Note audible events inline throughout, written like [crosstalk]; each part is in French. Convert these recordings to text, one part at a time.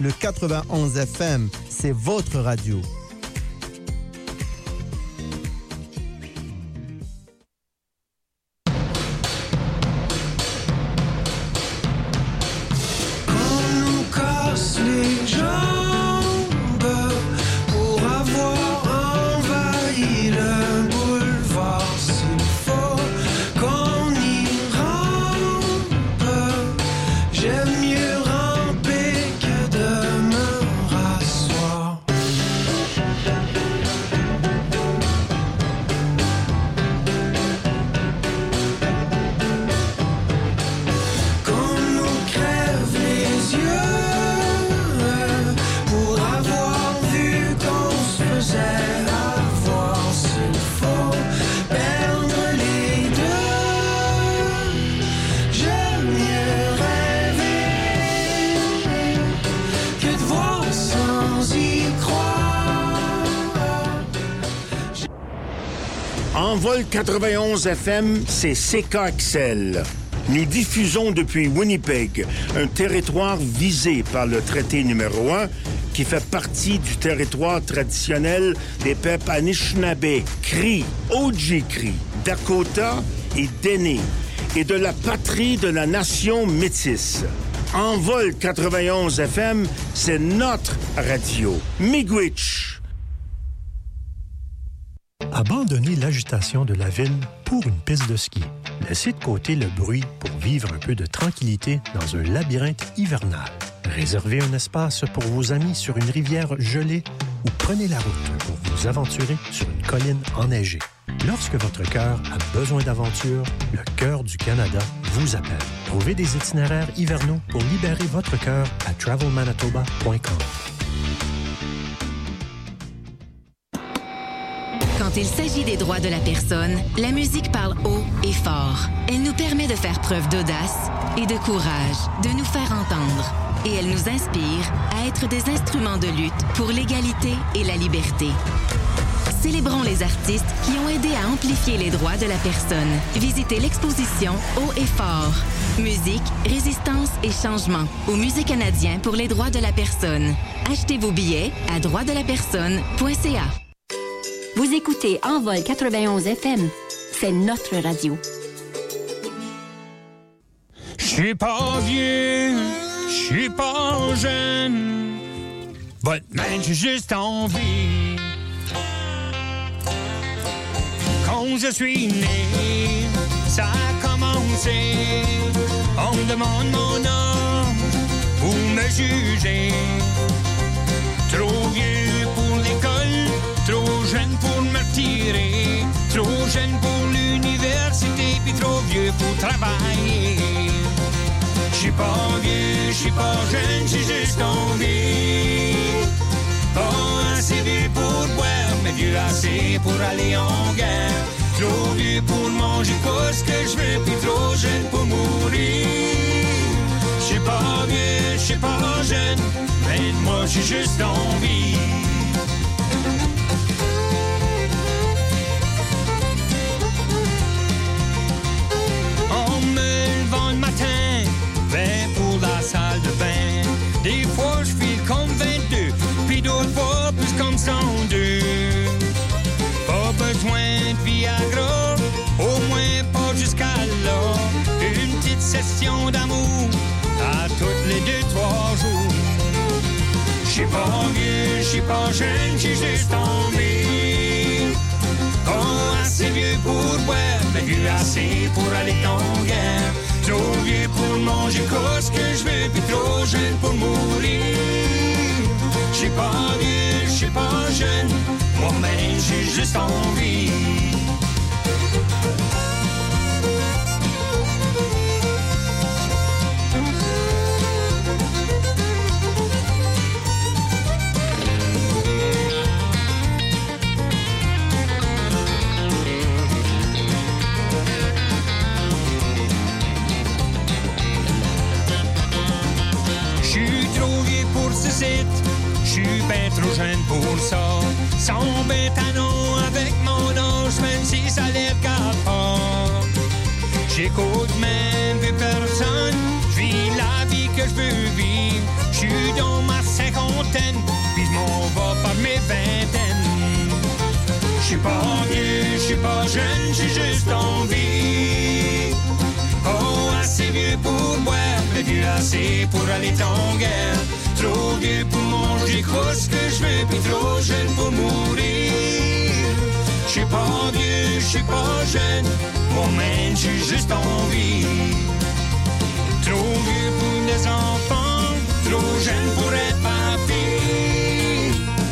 Le 91 FM, c'est votre radio. 91 FM, c'est CKXL. Nous diffusons depuis Winnipeg, un territoire visé par le traité numéro 1 qui fait partie du territoire traditionnel des peuples Anishinaabe, Cree, Ojibwe, Dakota et Dene, et de la patrie de la nation métisse. En vol 91 FM, c'est notre radio. Miigwech. De la ville pour une piste de ski. Laissez de côté le bruit pour vivre un peu de tranquillité dans un labyrinthe hivernal. Réservez un espace pour vos amis sur une rivière gelée ou prenez la route pour vous aventurer sur une colline enneigée. Lorsque votre cœur a besoin d'aventure, le cœur du Canada vous appelle. Trouvez des itinéraires hivernaux pour libérer votre cœur à travelmanitoba.com. Quand il s'agit des droits de la personne, la musique parle haut et fort. Elle nous permet de faire preuve d'audace et de courage, de nous faire entendre. Et elle nous inspire à être des instruments de lutte pour l'égalité et la liberté. Célébrons les artistes qui ont aidé à amplifier les droits de la personne. Visitez l'exposition Haut et fort. Musique, résistance et changement au Musée canadien pour les droits de la personne. Achetez vos billets à droitsdelapersonne.ca. Vous écoutez Envol 91 FM. C'est notre radio. Je suis pas vieux, je suis pas jeune. But man, j'ai juste envie. Quand je suis né, ça a commencé. On me demande mon âge pour me juger? Trop vieux pour l'école, jeune pour me retirer, trop jeune pour l'université, puis trop vieux pour travailler. Je suis pas vieux, je suis pas jeune, j'ai juste envie. Pas assez vieux pour boire, mais vieux assez pour aller en guerre. Trop vieux pour manger ce que je veux, puis trop jeune pour mourir. Je suis pas vieux, je suis pas jeune, mais moi j'ai juste envie. Plus comme 102. Pas besoin de Viagra, au moins pas jusqu'à là. Une petite session d'amour à toutes les deux, trois jours. J'suis pas vieux, j'suis pas jeune, j'ai juste envie. Pas assez vieux pour boire, mais vieux assez pour aller en guerre. Trop vieux pour manger ce que je veux, puis trop jeune pour mourir. J'suis pas vieux, j'suis pas jeune, moi-même j'ai juste envie. J'suis suis bien trop jeune pour ça. Son bétanon avec mon ange, même si ça les regarde pas. J'écoute même plus personne, vis la vie que je veux vivre. Je suis dans ma cinquantaine, puis je m'en vais par mes vingtaines. Je suis pas vieux, je suis pas jeune, j'ai juste envie. Oh, assez vieux pour boire, mais vieux assez pour aller en guerre. Trop gai pour manger ce que je vais, puis trop jeune pour mourir. J'suis pas vieux, j'suis pas jeune, mon man, j'ai juste envie. Trop vieux pour des enfants, trop jeune pour être papy.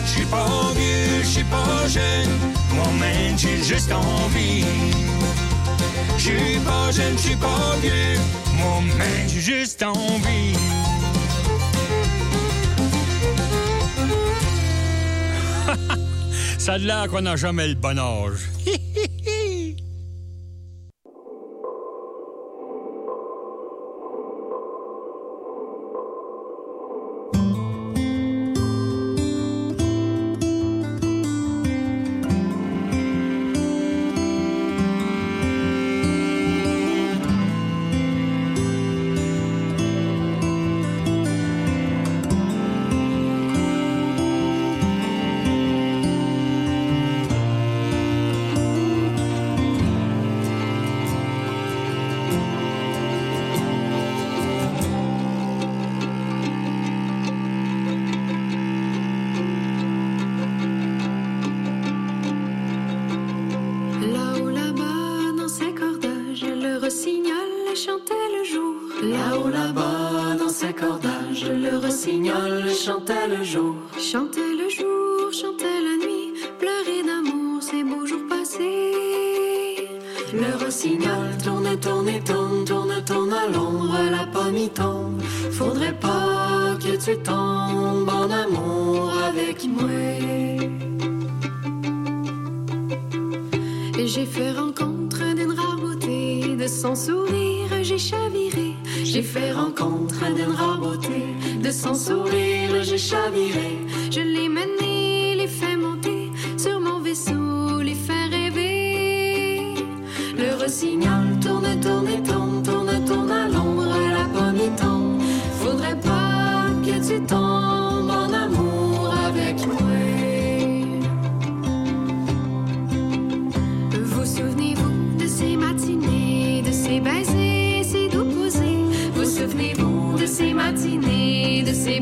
J'suis pas vieux, j'suis pas jeune, mon man, j'ai juste envie. J'suis pas jeune, j'suis pas vieux, mon man, j'ai juste envie. Ça de là qu'on n'a jamais le bon âge. [laughs]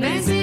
busy.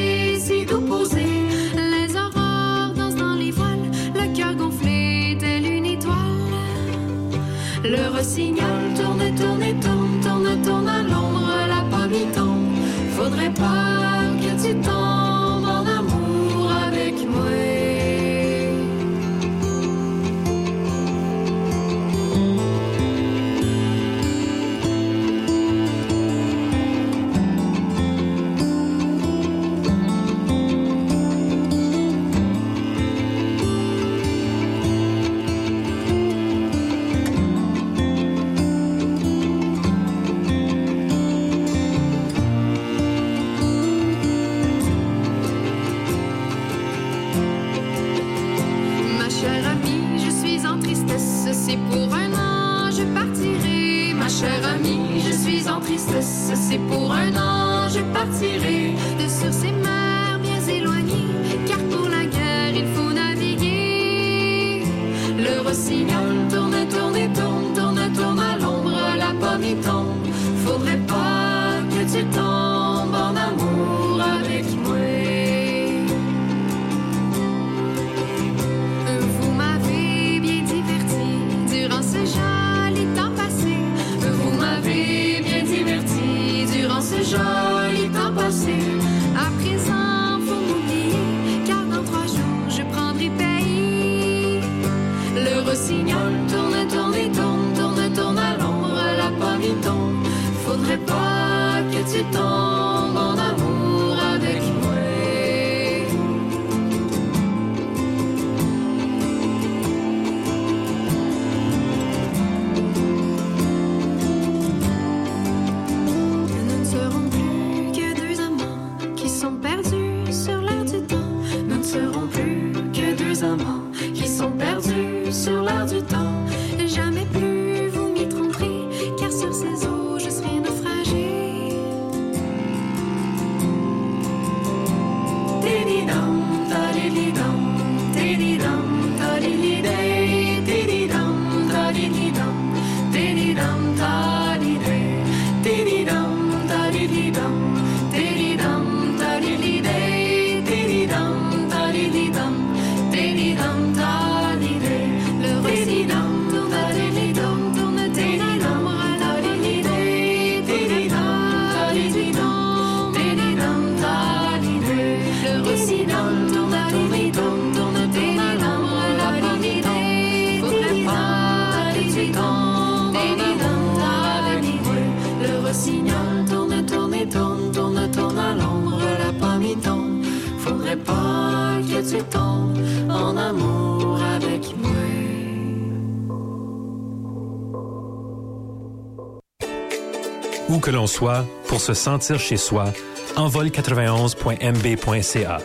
Se sentir chez soi, envol91.mb.ca.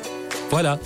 Voilà.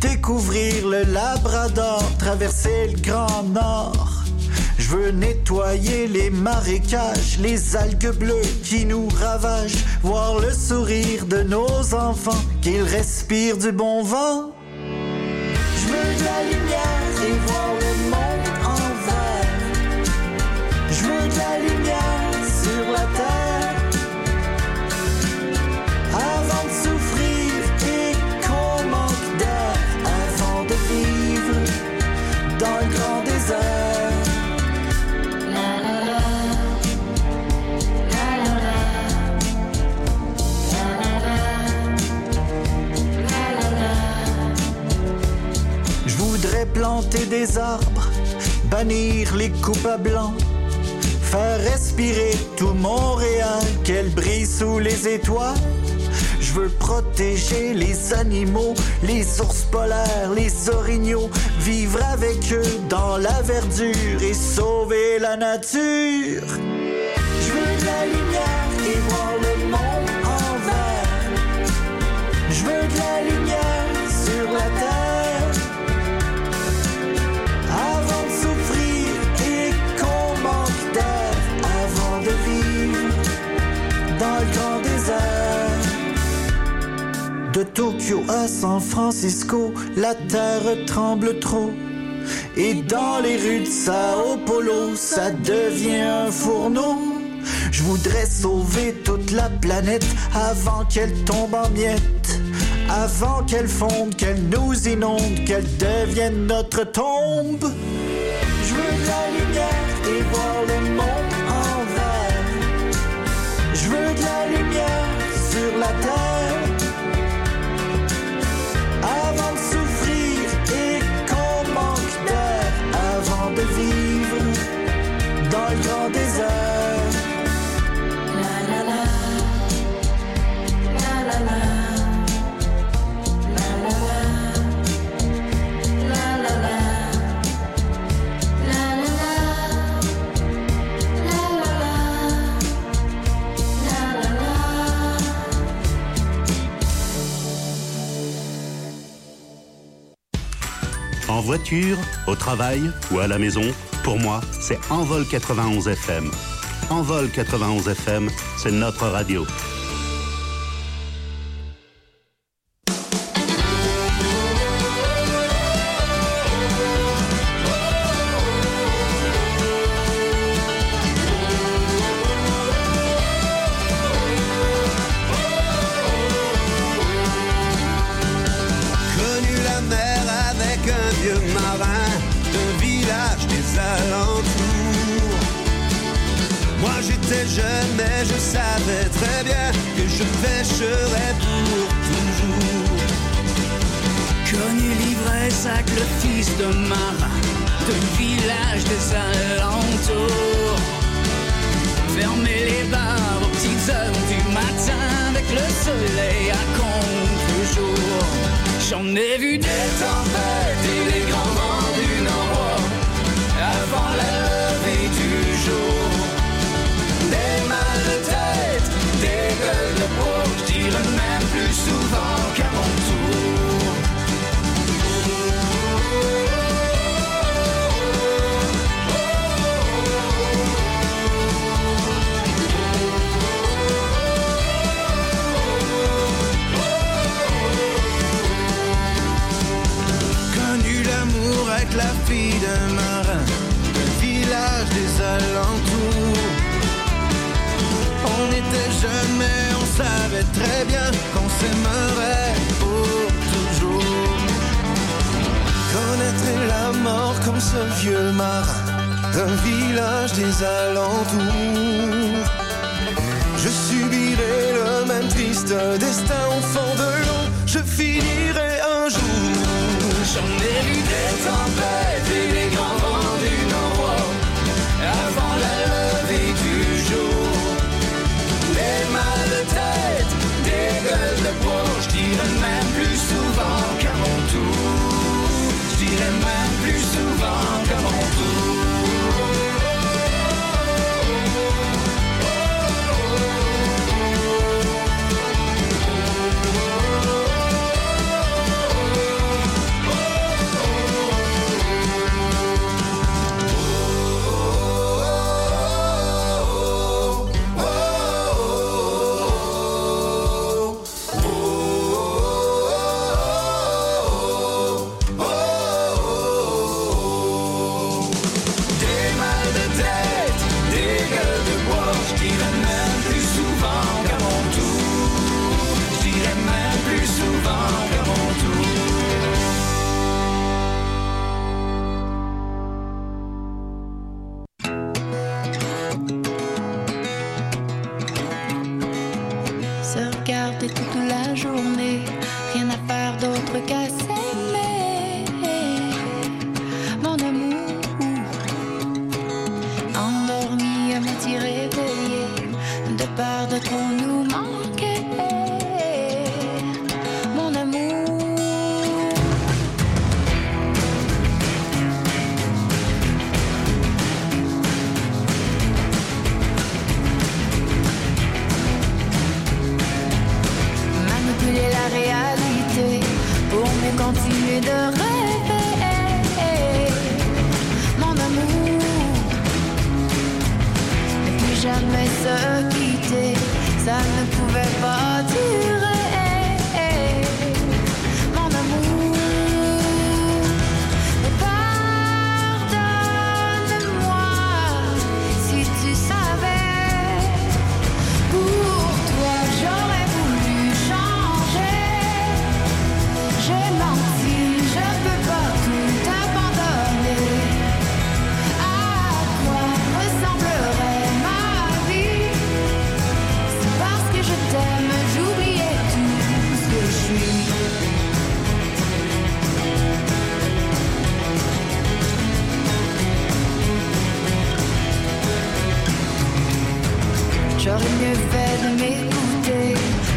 Découvrir le Labrador, traverser le Grand Nord. Je veux nettoyer les marécages, les algues bleues qui nous ravagent, voir le sourire de nos enfants, qu'ils respirent du bon vent. Arbres, bannir les coupes à faire respirer tout Montréal, qu'elle brille sous les étoiles. Je veux protéger les animaux, les ours polaires, les orignaux, vivre avec eux dans la verdure et sauver la nature. De Tokyo à San Francisco, la terre tremble trop. Et dans les rues de Sao Paulo, ça devient un fourneau. Je voudrais sauver toute la planète avant qu'elle tombe en miettes. Avant qu'elle fonde, qu'elle nous inonde, qu'elle devienne notre tombe. Je veux de la lumière et voir le monde en vert. Je veux de la lumière sur la terre. En voiture, au travail ou à la maison, pour moi, c'est Envol 91 FM. Envol 91 FM, c'est notre radio. Je subirai le même triste destin au fond de l'eau. Je finirai un jour. J'en ai vu des tempêtes de rêver. Mon amour ne plus jamais se quitter ça ne pouvait pas m'écouter,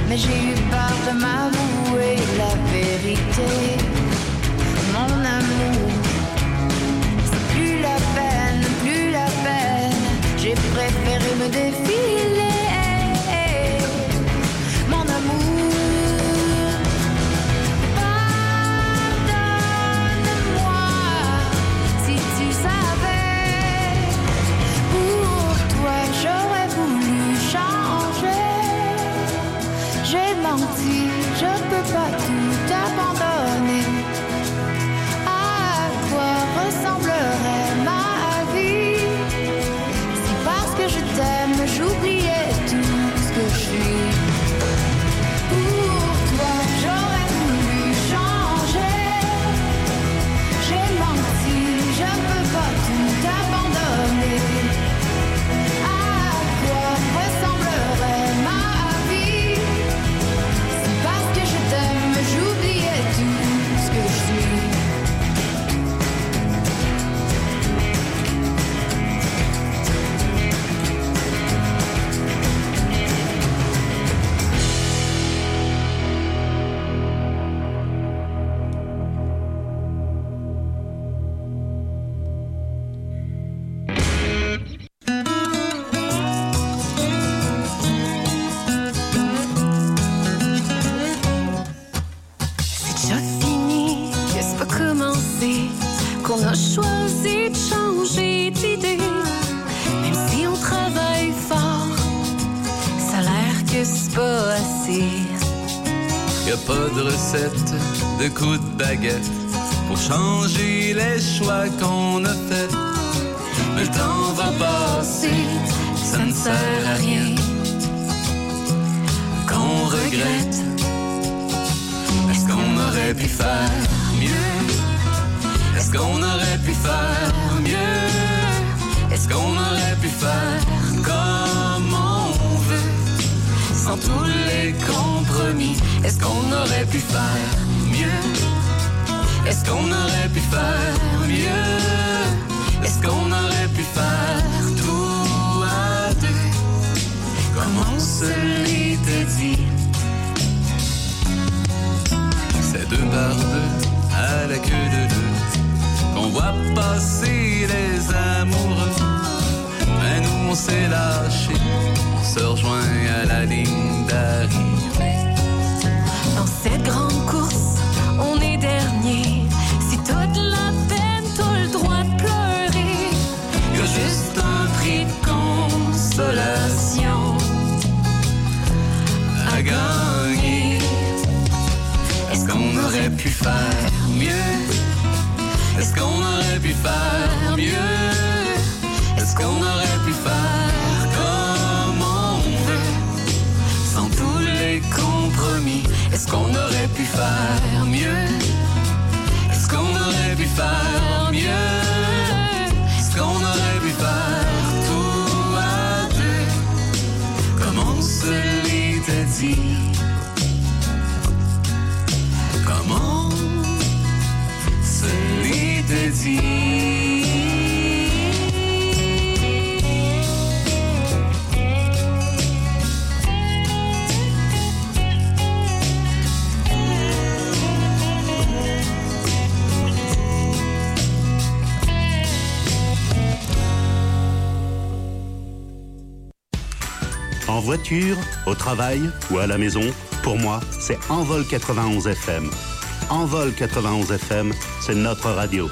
mais j'ai eu peur de m'avouer la vérité. Mon amour, c'est plus la peine, plus la peine. J'ai préféré me défiler. mentir, je peux pas tout. 95. voiture, au travail ou à la maison, pour moi, c'est Envol 91 FM. Envol 91 FM, c'est notre radio.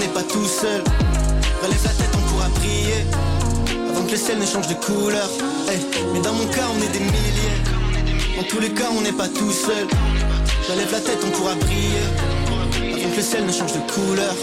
On n'est pas tout seul. Relève la tête, on pourra prier. Avant que le ciel ne change de couleur. Mais dans mon cas, on est des milliers. Dans tous les cas, on n'est pas tout seul. Relève la tête, on pourra briller. Avant que le ciel ne change de couleur.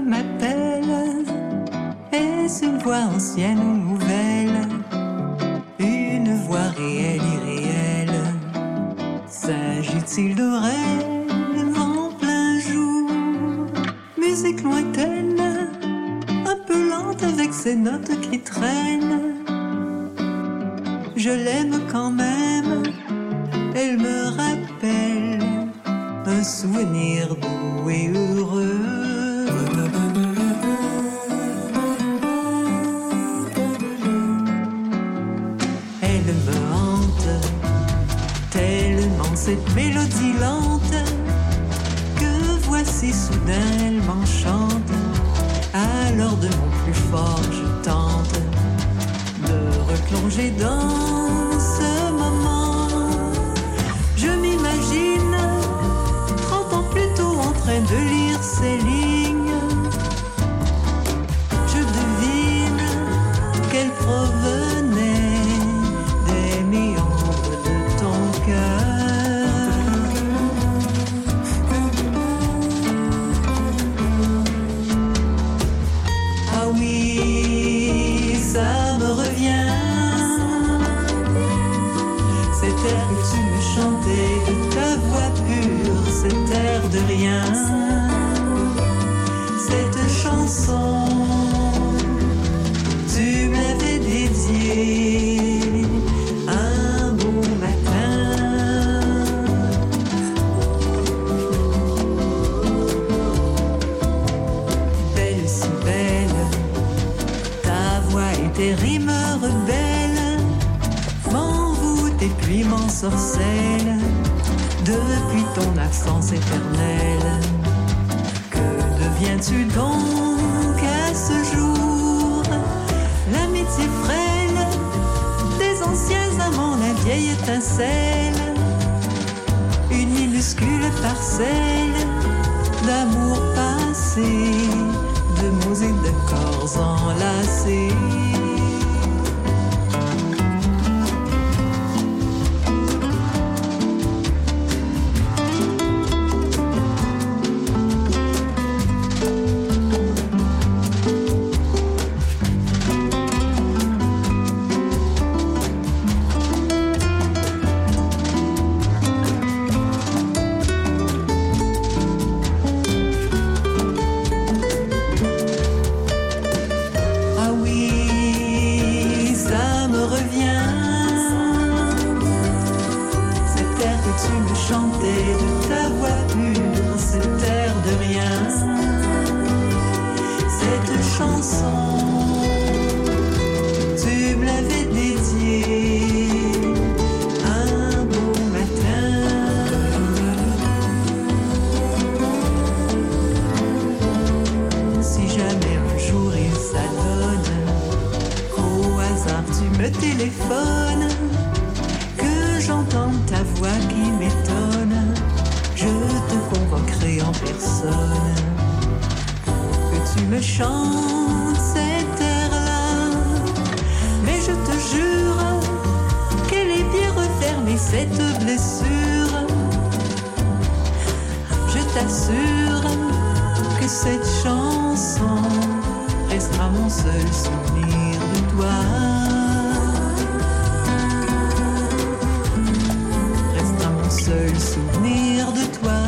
M'appelle. Est-ce une voix ancienne ou nouvelle Une voix réelle, irréelle. S'agit-il de rêve en plein jour? Musique lointaine, un avec ses notes qui traînent. Je l'aime quand même, elle me rappelle un souvenir doux et heureux. Cette mélodie lente que voici soudain m'enchante. Alors de mon plus fort je tente de replonger dans ce moment. Je m'imagine 30 ans plus tôt en train de lire ces lignes. Je devine qu'elles provenaient cet air de rien. M'ensorcellent depuis ton absence éternelle. Que deviens-tu donc à ce jour? L'amitié frêle des anciens amants, la vieille étincelle, une minuscule parcelle d'amour passé, de mots et de corps enlacés. mon seul souvenir de toi. Restera mon seul souvenir de toi.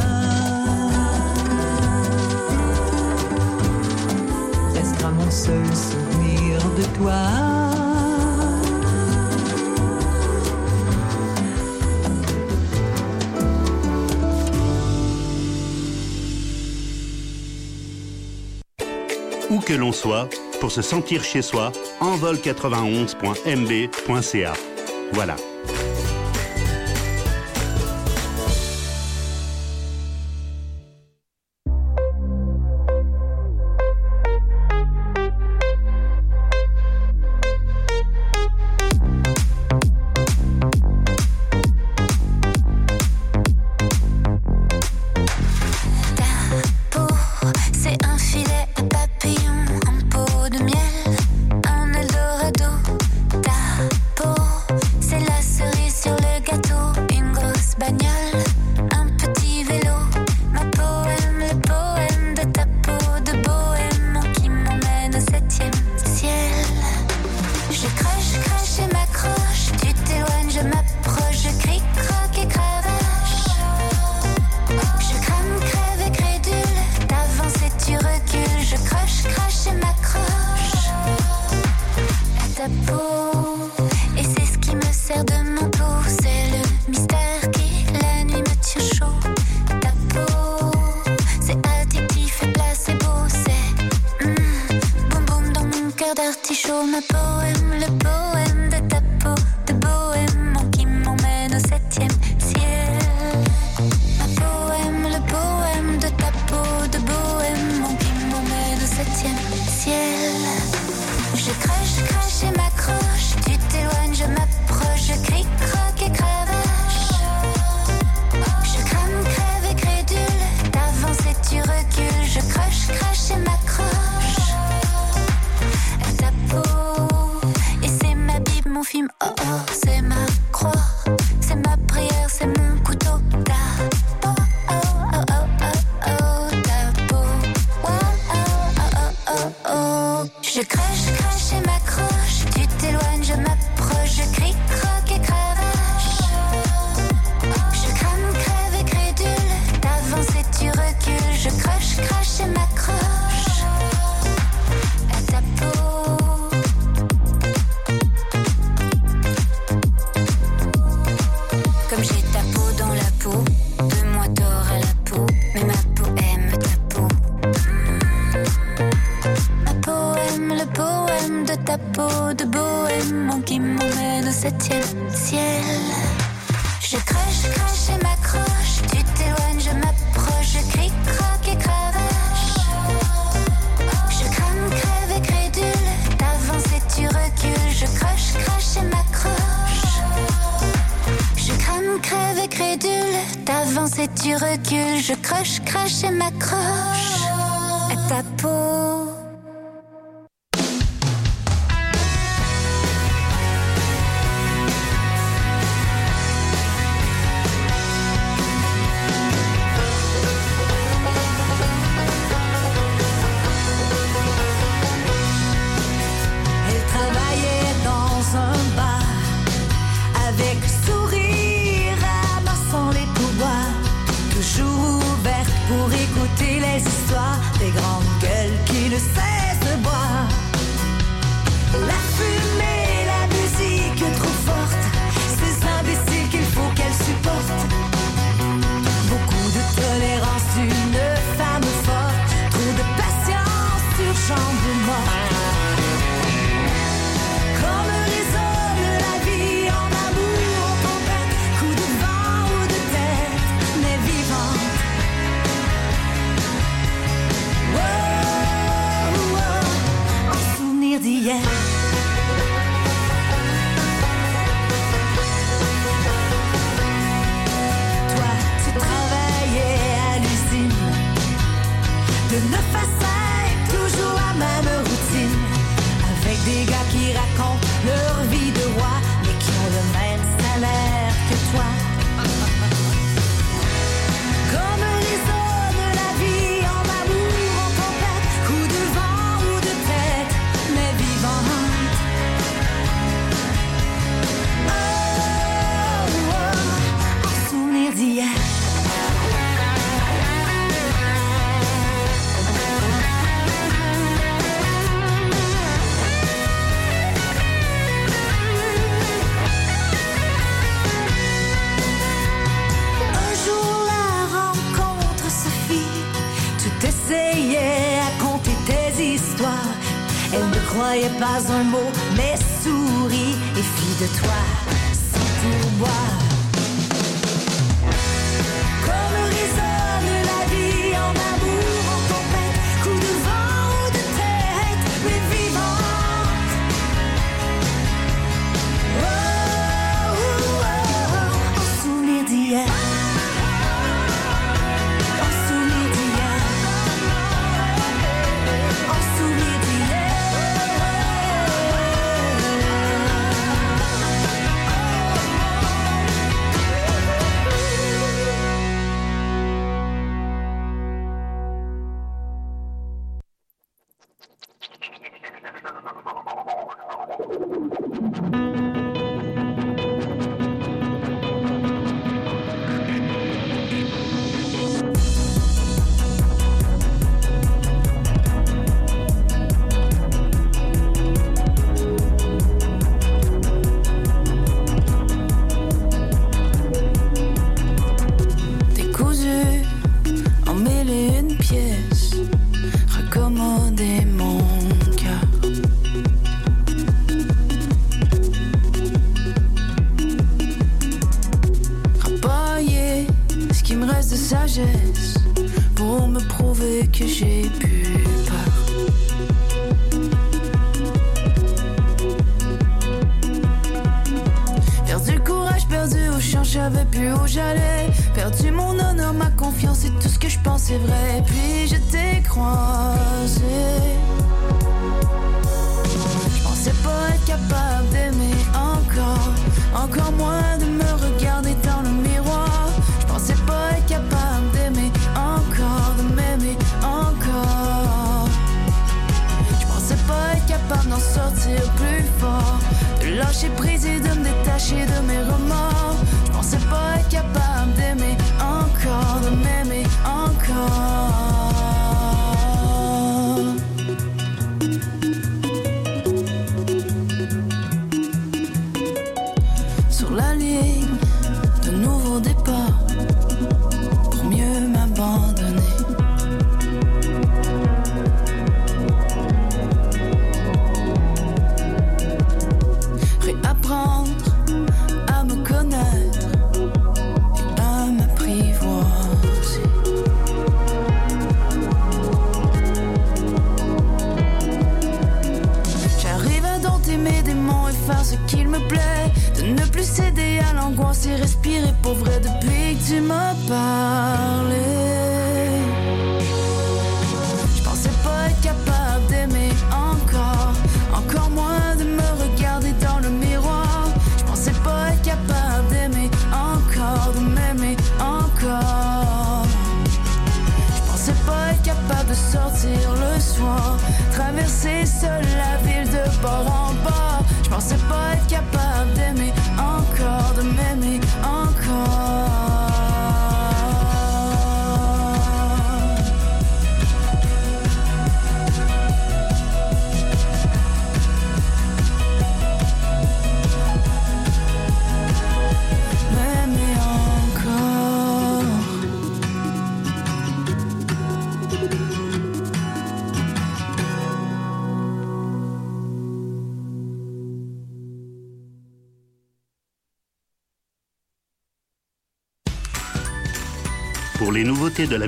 Restera mon seul souvenir de toi. Où que l'on soit, pour se sentir chez soi, envol91.mb.ca. Voilà.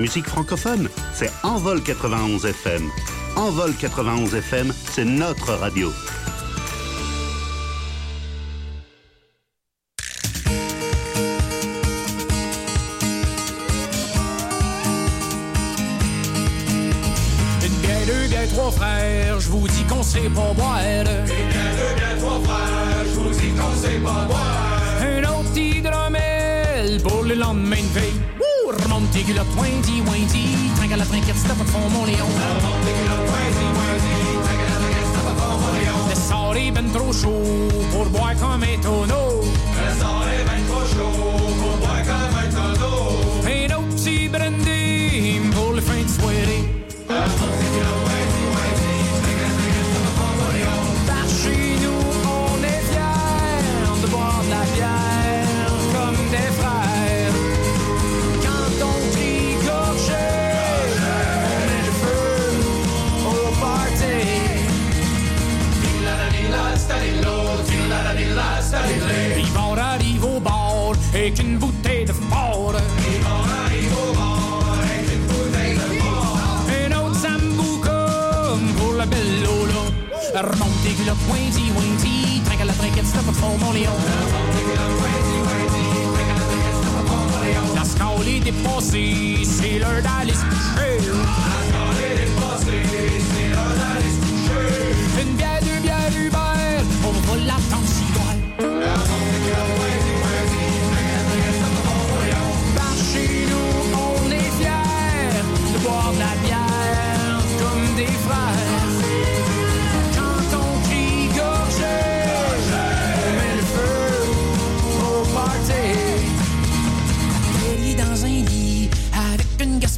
musique francophone, c'est Envol 91 FM. Envol 91 FM, c'est notre radio. Une bière, deux bières, trois frères, je vous dis qu'on sait pour boire. Des culottes windy, windy, trinque à la trinquette, stop à fond mon léon. Des culottes windy, windy, trinque à la trinquette, stop à fond mon léon. Le sort est ben trop chaud pour boire comme un tonneau. Le sort est ben trop chaud. tu l'as pointy, pointy, traque à la traquette, stop up for Montléon. La score est dépassée, c'est l'heure d'aller se.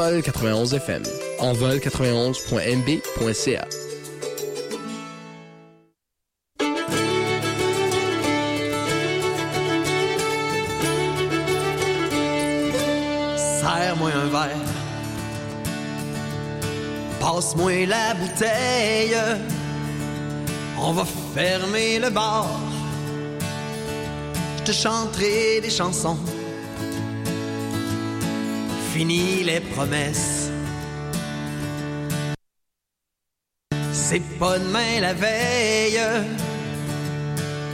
Envol 91 FM. envol91.mb.ca. Serre-moi un verre. Passe-moi la bouteille. On va fermer le bar. Je te chanterai des chansons. Fini les promesses. C'est pas demain la veille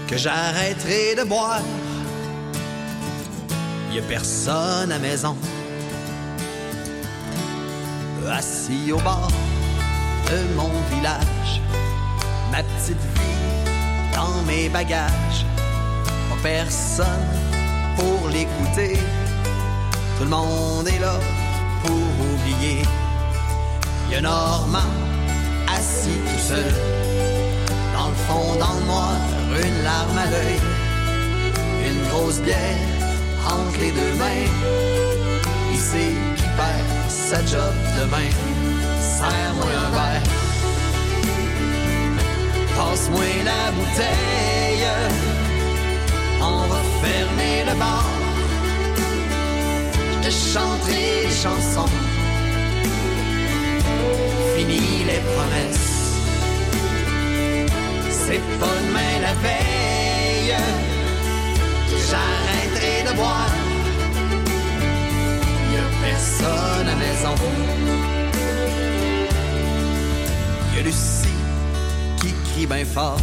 que j'arrêterai de boire. Y a personne à maison. Assis au bord de mon village, ma petite vie dans mes bagages. Pas personne pour l'écouter. Tout le monde est là oublier. Y a Normand assis tout seul. Dans le fond, dans le noir, une larme à l'œil. Une grosse bière entre les deux mains. Il sait qu'il perd sa job demain. Serre-moi un verre. Passe-moi la bouteille. On va fermer le bar. Je te chanterai des chansons. Fini les promesses. C'est pas demain la veille j'arrêterai de boire. Y a personne à maison. Y a Lucie qui crie bien fort.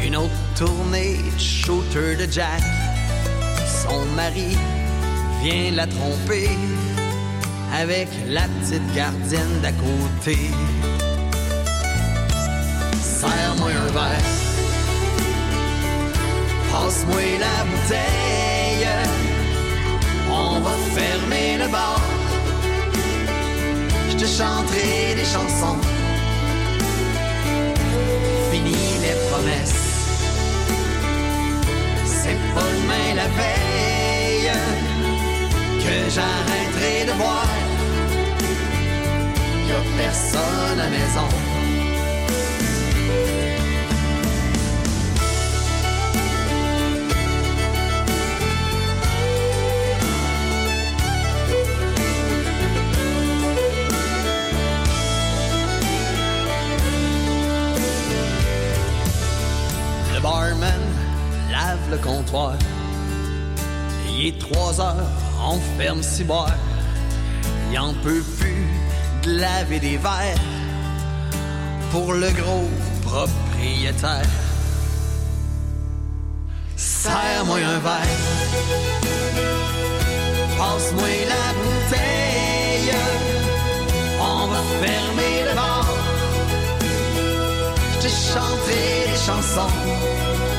Une autre tournée de shooter de Jack. Son mari vient la tromper avec la petite gardienne d'à côté. Serre-moi un verre. Passe-moi la bouteille. On va fermer le bar. Je te chanterai des chansons. Fini les promesses. C'est pas demain la veille que j'arrêterai de boire. Y a personne à maison. Le barman lave le comptoir. Il est trois heures, on ferme si boire. Il en peut plus de laver des verres pour le gros propriétaire. Serre-moi un verre. Passe-moi la bouteille. On va fermer le bar. Je te chanterai des chansons.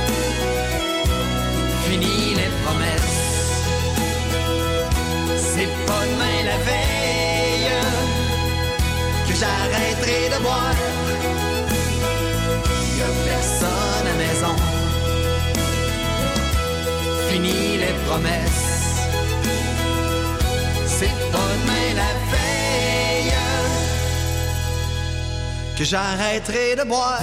C'est pas demain la veille que j'arrêterai de boire. Y a personne à maison. Fini les promesses. C'est pas demain la veille que j'arrêterai de boire.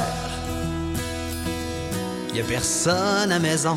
Y a personne à maison.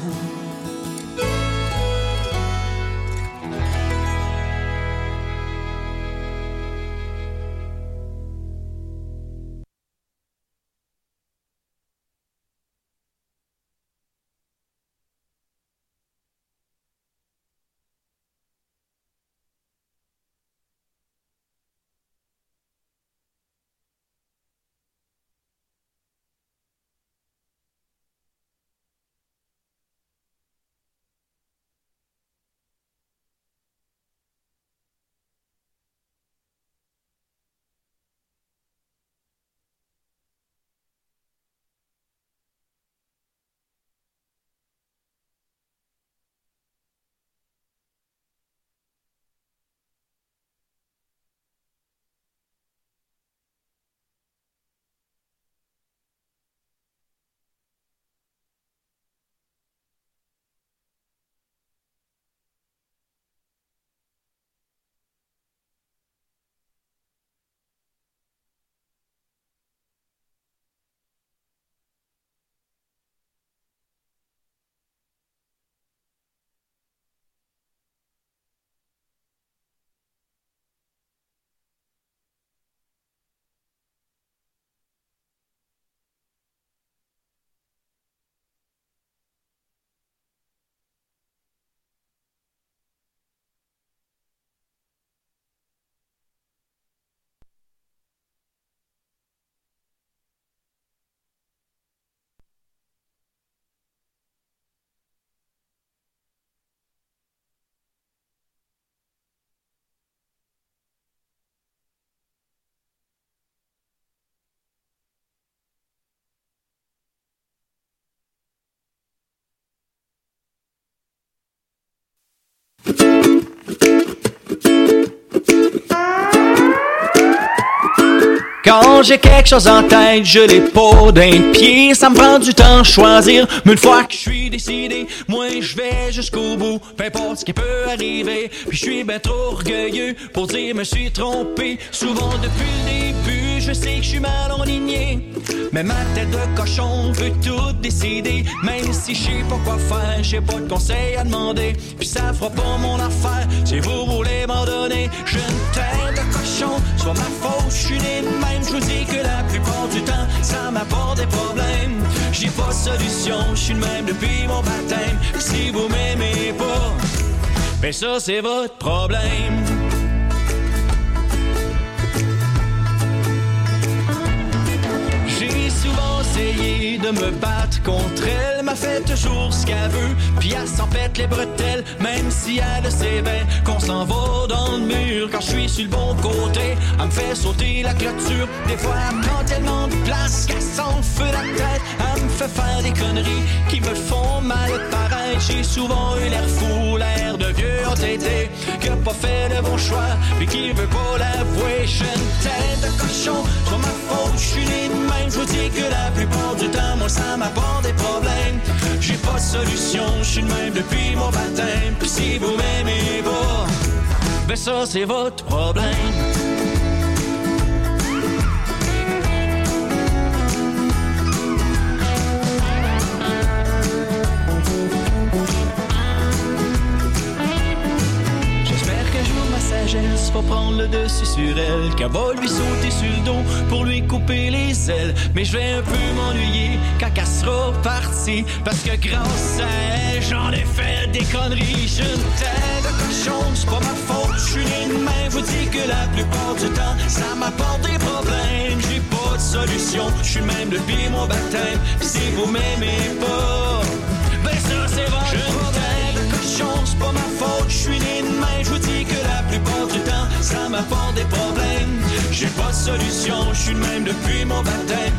Quand j'ai quelque chose en tête, je l'ai pas d'un pied. Ça me prend du temps à choisir. Mais une fois que je suis décidé, moi je vais jusqu'au bout. Peu importe ce qui peut arriver. Puis je suis ben trop orgueilleux pour dire me suis trompé. Souvent depuis le début, je sais que je suis mal enligné. Mais ma tête de cochon veut tout décider. Même si je sais pas quoi faire, j'ai pas de conseils à demander. Puis ça fera pas mon affaire. Si vous voulez m'en donner, j'ai une tête de cochon. Soit ma faute, je suis né même. Je vous dis que la plupart du temps, ça m'apporte des problèmes. J'ai pas de solution, je suis le même depuis mon baptême. Si vous m'aimez pas, ben ça c'est votre problème. Souvent essayé de me battre contre elle, m'a fait toujours ce qu'elle veut, puis elle les bretelles, même si elle sait bien qu'on s'en va dans le mur. Quand je suis sur le bon côté, elle me fait sauter la clôture. Des fois, elle prend tellement de place qu'elle s'en la tête. Elle me fait faire des conneries qui me font mal J'ai souvent eu l'air fou, l'air de vieux entêté, qui a pas fait le bon choix, puis qui veut pas l'avouer. J'ai une tête de cochon, pas ma faute, je suis né de même. Je vous dis que la plupart du temps, moi ça m'apporte des problèmes. J'ai pas de solution, je suis le même depuis mon baptême. Si vous m'aimez pas, ben ça c'est votre problème. Sagesse va prendre le dessus sur elle, qu'elle va lui sauter sur le dos pour lui couper les ailes. Mais je vais un peu m'ennuyer quand elle sera partie, parce que grâce à elle, j'en ai fait des conneries. Je une tête cochon, c'est pas ma faute, je suis de main. Vous dis que la plupart du temps, ça m'apporte des problèmes. J'ai pas de solution, je suis même depuis mon baptême. Si vous m'aimez pas, ben ça c'est votre problème. de cochon, c'est pas ma ça m'apporte des problèmes. J'ai pas de solution, je suis le même depuis mon baptême.